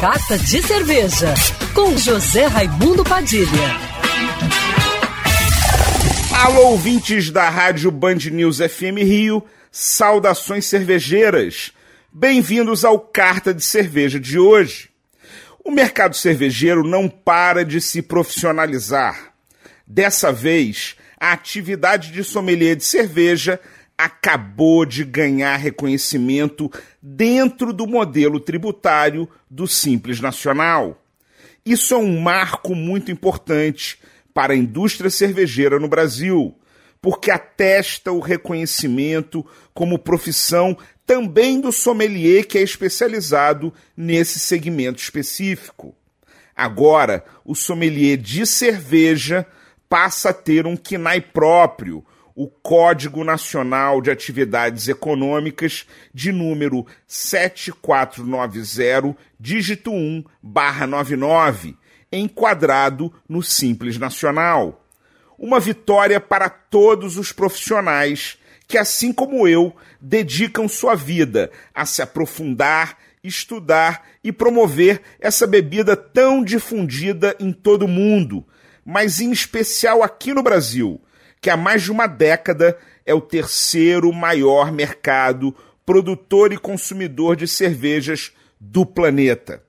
Carta de Cerveja, com José Raimundo Padilha. Alô, ouvintes da Rádio Band News FM Rio, saudações cervejeiras. Bem-vindos ao Carta de Cerveja de hoje. O mercado cervejeiro não para de se profissionalizar. Dessa vez, a atividade de sommelier de cerveja acabou de ganhar reconhecimento dentro do modelo tributário do Simples Nacional. Isso é um marco muito importante para a indústria cervejeira no Brasil, porque atesta o reconhecimento como profissão também do sommelier que é especializado nesse segmento específico. Agora, o sommelier de cerveja passa a ter um KNAI próprio, o Código Nacional de Atividades Econômicas de número 7490, dígito 1, barra 99, enquadrado no Simples Nacional. Uma vitória para todos os profissionais que, assim como eu, dedicam sua vida a se aprofundar, estudar e promover essa bebida tão difundida em todo o mundo, mas em especial aqui no Brasil que há mais de uma década é o terceiro maior mercado produtor e consumidor de cervejas do planeta.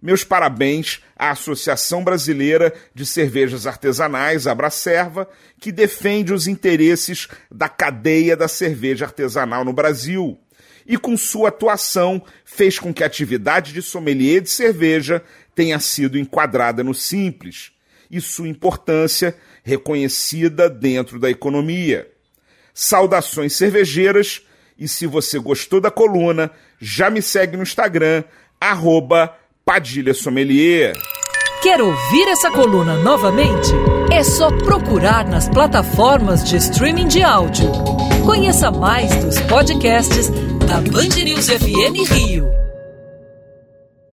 Meus parabéns à Associação Brasileira de Cervejas Artesanais, Abracerva, que defende os interesses da cadeia da cerveja artesanal no Brasil. E com sua atuação fez com que a atividade de sommelier de cerveja tenha sido enquadrada no Simples e sua importância reconhecida dentro da economia. Saudações cervejeiras e se você gostou da coluna, já me segue no Instagram, arroba Padilha Sommelier. Quer ouvir essa coluna novamente? É só procurar nas plataformas de streaming de áudio. Conheça mais dos podcasts da Band News FM Rio.